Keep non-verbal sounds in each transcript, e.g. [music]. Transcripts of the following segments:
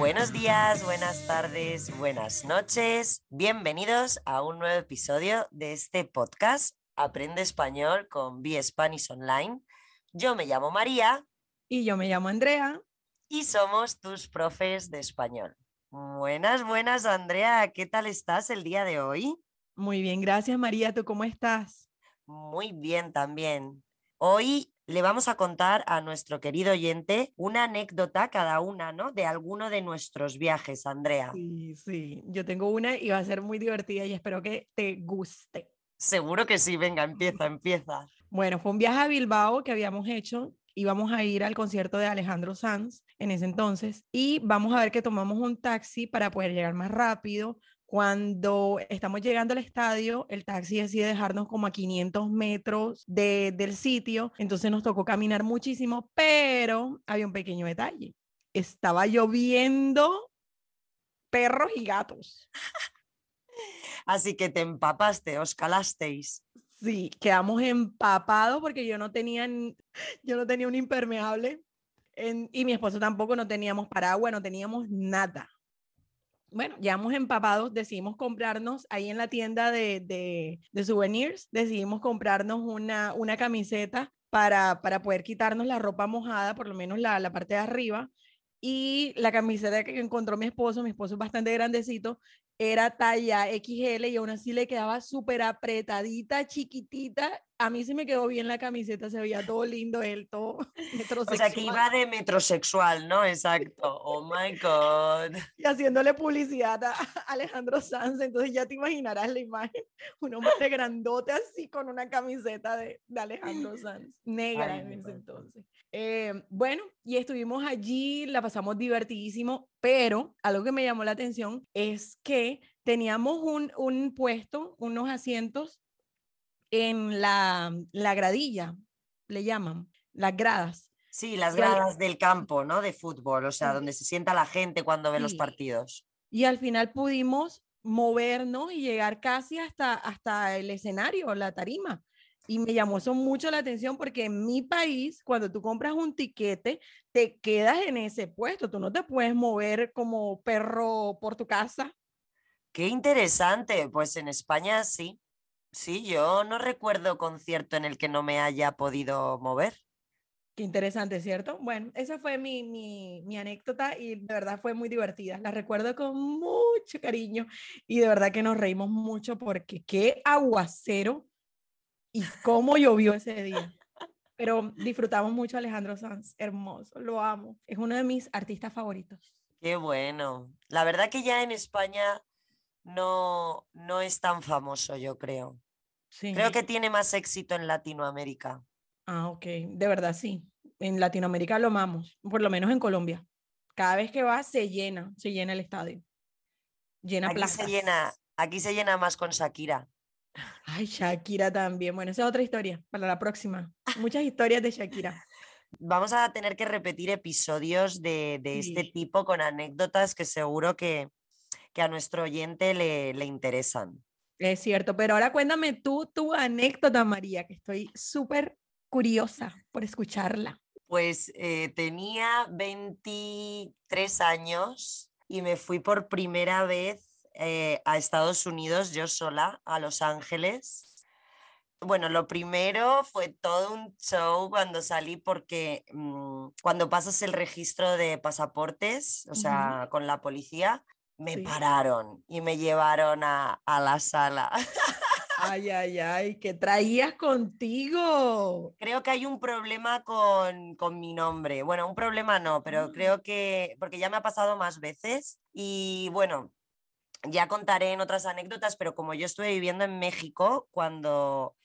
Buenos días, buenas tardes, buenas noches. Bienvenidos a un nuevo episodio de este podcast Aprende Español con Be Spanish Online. Yo me llamo María. Y yo me llamo Andrea. Y somos tus profes de español. Buenas, buenas, Andrea. ¿Qué tal estás el día de hoy? Muy bien, gracias María. ¿Tú cómo estás? Muy bien también. Hoy le vamos a contar a nuestro querido oyente una anécdota cada una, ¿no? De alguno de nuestros viajes, Andrea. Sí, sí. Yo tengo una y va a ser muy divertida y espero que te guste. Seguro que sí. Venga, empieza, empieza. Bueno, fue un viaje a Bilbao que habíamos hecho. Íbamos a ir al concierto de Alejandro Sanz en ese entonces y vamos a ver que tomamos un taxi para poder llegar más rápido cuando estamos llegando al estadio, el taxi decide dejarnos como a 500 metros del sitio, entonces nos tocó caminar muchísimo, pero había un pequeño detalle. Estaba lloviendo perros y gatos. Así que te empapaste, os calasteis. Sí, quedamos empapados porque yo no tenía, yo no tenía un impermeable y mi esposo tampoco, no teníamos paraguas, no teníamos nada bueno, ya hemos empapados, decidimos comprarnos ahí en la tienda de, de, souvenirs, decidimos comprarnos una, una camiseta para, para poder quitarnos la ropa mojada, por lo menos la, la parte de arriba. Y la camiseta que encontró mi esposo, mi esposo es bastante grandecito, era talla XL y aún así le quedaba súper apretadita, chiquitita. A mí se me quedó bien la camiseta, se veía todo lindo él, todo metrosexual. [laughs] O sea, que iba de metrosexual, ¿no? Exacto. Oh my God. [laughs] Y haciéndole publicidad [laughs] a Alejandro Sanz, entonces ya te imaginarás la imagen. Un hombre grandote así con una camiseta de, de Alejandro Sanz, negra en ese entonces. Eh, bueno, y estuvimos allí, la pasamos divertidísimo, pero algo que me llamó la atención es que teníamos un, un puesto, unos asientos en la, la gradilla, le llaman, las gradas. Sí, las gradas del campo, ¿no? De fútbol, o sea, donde se sienta la gente cuando ve los partidos. Y al final pudimos movernos y llegar casi hasta, hasta el escenario, la tarima. Y me llamó eso mucho la atención porque en mi país, cuando tú compras un tiquete, te quedas en ese puesto. Tú no te puedes mover como perro por tu casa. Qué interesante. Pues en España sí. Sí, yo no recuerdo concierto en el que no me haya podido mover. Qué interesante, ¿cierto? Bueno, esa fue mi, mi, mi, anécdota y de verdad fue muy divertida. La recuerdo con mucho cariño y de verdad que nos reímos mucho porque qué aguacero y cómo llovió ese día. Pero disfrutamos mucho a Alejandro Sanz, hermoso, lo amo. Es uno de mis artistas favoritos. Qué bueno. La verdad que ya en España no, no es tan famoso, yo creo. Sí. Creo que tiene más éxito en Latinoamérica. Ah, ok. De verdad, sí. En Latinoamérica lo amamos, por lo menos en Colombia. Cada vez que va, se llena, se llena el estadio. Llena aquí Se llena, aquí se llena más con Shakira. [laughs] Ay, Shakira también. Bueno, esa es otra historia para la próxima. Muchas historias de Shakira. [laughs] Vamos a tener que repetir episodios de, este tipo con anécdotas que seguro que, que a nuestro oyente le, le, interesan. Es cierto, pero ahora cuéntame tú tu anécdota, María, que estoy súper curiosa por escucharla. Pues eh, tenía 23 años y me fui por primera vez eh, a Estados Unidos yo sola, a Los Ángeles. Bueno, lo primero fue todo un show cuando salí porque mm, cuando pasas el registro de pasaportes, o sea, con la policía, me pararon y me llevaron a, a la sala. [laughs] Ay, ay, ay, ¿qué traías contigo? Creo que hay un problema con, con mi nombre. Bueno, un problema no, pero ah. creo que, porque ya me ha pasado más veces y bueno, ya contaré en otras anécdotas, pero como yo estuve viviendo en México cuando,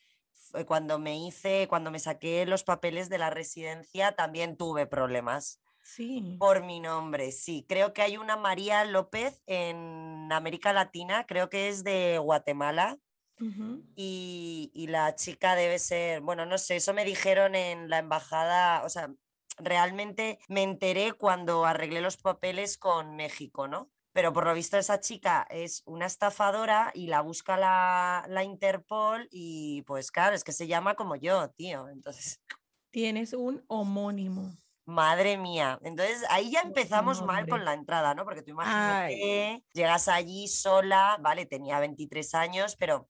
cuando me hice, cuando me saqué los papeles de la residencia, también tuve problemas. Sí. Por mi nombre, sí. Creo que hay una María López en América Latina, creo que es de Guatemala. y, y la chica debe ser, bueno, no sé, eso me dijeron en la embajada, o sea, realmente me enteré cuando arreglé los papeles con México, ¿no? pero por lo visto esa chica es una estafadora y la busca la, la, Interpol y pues claro, es que se llama como yo, tío. Entonces... Tienes un homónimo. Madre mía. Entonces ahí ya empezamos no, mal con la entrada, ¿no? Porque tú Ay. imagínate, llegas allí sola, vale, tenía 23 años, pero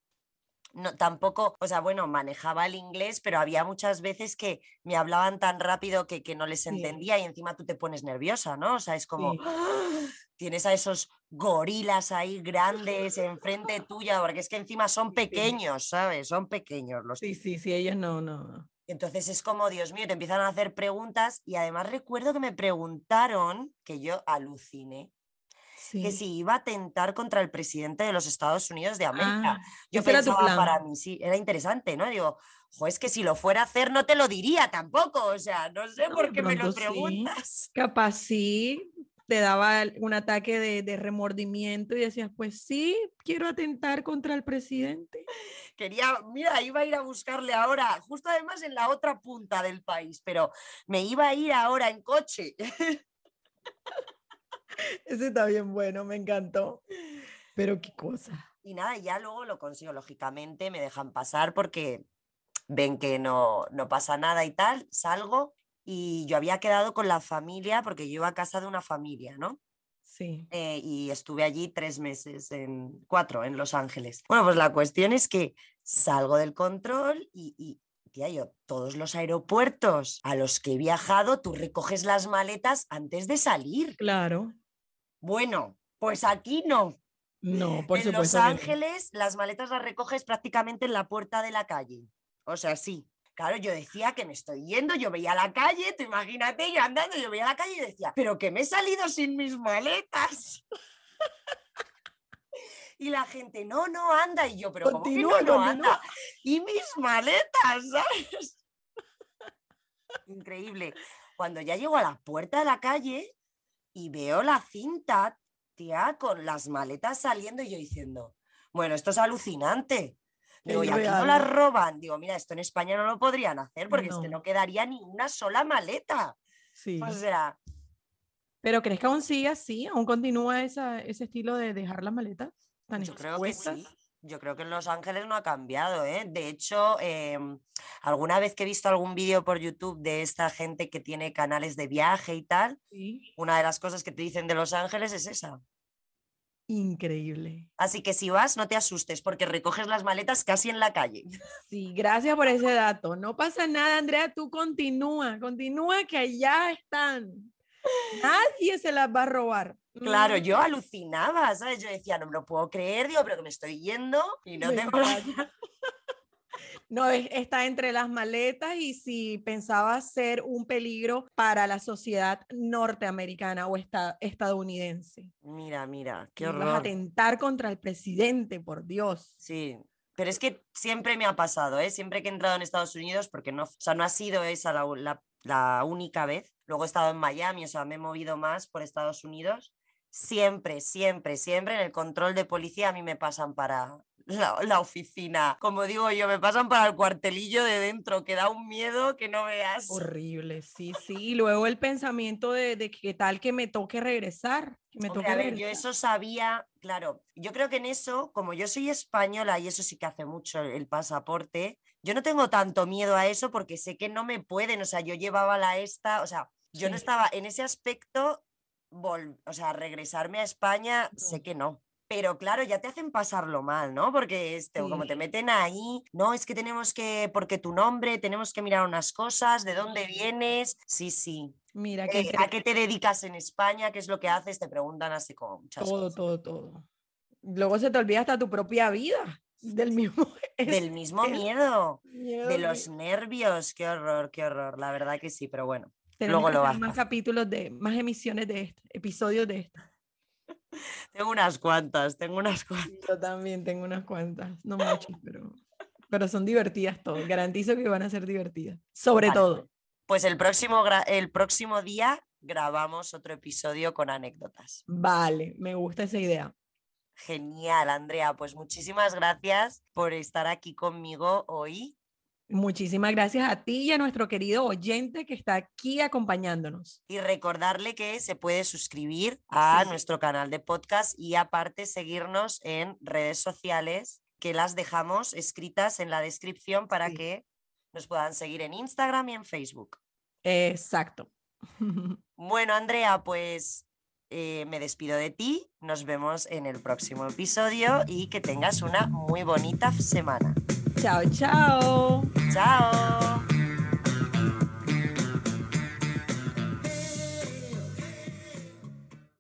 no, tampoco, o sea, bueno, manejaba el inglés, pero había muchas veces que me hablaban tan rápido que, que no les Sí. entendía y encima tú te pones nerviosa, ¿no? O sea, es como, Sí. ¡ah! tienes a esos gorilas ahí grandes enfrente [laughs] tuya, porque es que encima son pequeños, ¿sabes? Son pequeños los Sí, sí, sí, ellos no, no. Entonces es como, Dios mío, te empiezan a hacer preguntas y además recuerdo que me preguntaron, que yo aluciné, que si iba a atentar contra el presidente de los Estados Unidos de América. Ah, Yo pensaba para mí, sí, era interesante, ¿no? Digo, jo, es que si lo fuera a hacer no te lo diría tampoco, o sea, no sé No, por qué me lo sí. preguntas. Capaz sí, te daba un ataque de, de remordimiento y decías, pues sí, quiero atentar contra el presidente. Quería, mira, iba a ir a buscarle ahora, justo además en la otra punta del país, pero me iba a ir ahora en coche. [laughs] Ese está bien bueno, me encantó. Pero qué cosa. Y nada, ya luego lo consigo, lógicamente, me dejan pasar porque ven que no, no pasa nada y tal, salgo y yo había quedado con la familia porque yo iba a casa de una familia, ¿no? Sí. Eh, y estuve allí tres meses, en cuatro, en Los Ángeles. Bueno, pues la cuestión es que salgo del control y, y tía, yo, todos los aeropuertos a los que he viajado, tú recoges las maletas antes de salir. Claro. Bueno, pues aquí no. No, por en Los supuesto. que no. Ángeles las maletas las recoges prácticamente en la puerta de la calle. O sea, sí. Claro, yo decía que me estoy yendo, yo veía la calle, tú imagínate, yo andando, yo veía la calle y decía, pero que me he salido sin mis maletas. [laughs] Y la gente, no, no anda. Y yo, pero ¿cómo que Continúa, no, no anda? Y mis maletas, [laughs] ¿sabes? Increíble. Cuando ya llego a la puerta de la calle y veo la cinta, tía, con las maletas saliendo y yo diciendo, bueno, esto es alucinante. Digo, Es y aquí no ¿no? roban. Digo, mira, esto en España no lo podrían hacer porque es que No. no quedaría ni una sola maleta. Sí. O sea, Pero ¿crees que aún sigue así? ¿Aún continúa esa, ese estilo de dejar las maletas tan Yo creo que sí. Yo creo que en Los Ángeles no ha cambiado, ¿eh? De hecho, em, alguna vez que he visto algún vídeo por YouTube de esta gente que tiene canales de viaje y tal, Sí. una de las cosas que te dicen de Los Ángeles es esa. Increíble. Así que si vas, no te asustes porque recoges las maletas casi en la calle. Sí, gracias por ese dato. No pasa nada, Andrea, tú continúa, continúa que allá están. Nadie se las va a robar. Claro, Mm, yo alucinaba, ¿sabes? Yo decía, no me lo puedo creer, digo, pero que me estoy yendo y no tengo. No, es- está entre las maletas y si pensaba ser un peligro para la sociedad norteamericana o esta- estadounidense. Mira, mira, qué Ibas a horror. atentar contra el presidente, por Dios. Sí, pero es que siempre me ha pasado, ¿eh? Siempre que he entrado en Estados Unidos, porque no, o sea, no ha sido esa la- la única vez. Luego he estado en Miami, o sea, me he movido más por Estados Unidos. Siempre, siempre, siempre en el control de policía a mí me pasan para la, la oficina. Como digo yo, me pasan para el cuartelillo de dentro, que da un miedo que no veas. Horrible, sí, sí. Y luego el pensamiento de, de que tal que me toque regresar, que me Hombre, toque a ver, yo eso sabía, claro, yo creo que en eso, como yo soy española y eso sí que hace mucho el, pasaporte, yo no tengo tanto miedo a eso porque sé que no me pueden, o sea, yo llevaba la esta, o sea, yo no estaba en ese aspecto, vol- o sea, regresarme a España, sé que no. Pero claro, ya te hacen pasarlo mal, ¿no? Porque este, como te Sí. meten ahí, no, es que tenemos que, porque tu nombre, tenemos que mirar unas cosas, de dónde vienes, sí, sí. Mira, que Eh, ¿A qué te dedicas en España? ¿Qué es lo que haces? Te preguntan así como muchas todo, cosas. todo, todo. Luego se te olvida hasta tu propia vida, del mismo. [laughs] Del es- mismo es miedo, miedo de los nervios. Qué horror, qué horror. La verdad que sí, pero bueno. Tenemos luego lo más capítulos de, más emisiones de esto, episodios de esto. Tengo unas cuantas, tengo unas [laughs] cuantas. Sí, Yo también tengo unas cuantas, no muchas, pero, pero son divertidas todas. Garantizo que van a ser divertidas. Sobre Vale. todo. Pues el próximo, el próximo día grabamos otro episodio con anécdotas. Vale, me gusta esa idea. Genial, Andrea. Pues muchísimas gracias por estar aquí conmigo hoy. Muchísimas gracias a ti y a nuestro querido oyente que está aquí acompañándonos. Y recordarle que se puede suscribir a Sí. nuestro canal de podcast y aparte seguirnos en redes sociales que las dejamos escritas en la descripción para Sí. que nos puedan seguir en Instagram y en Facebook. Exacto. [laughs] Bueno, Andrea, pues eh, me despido de ti. Nos vemos en el próximo episodio y que tengas una muy bonita semana. 小俏，[laughs] 加油！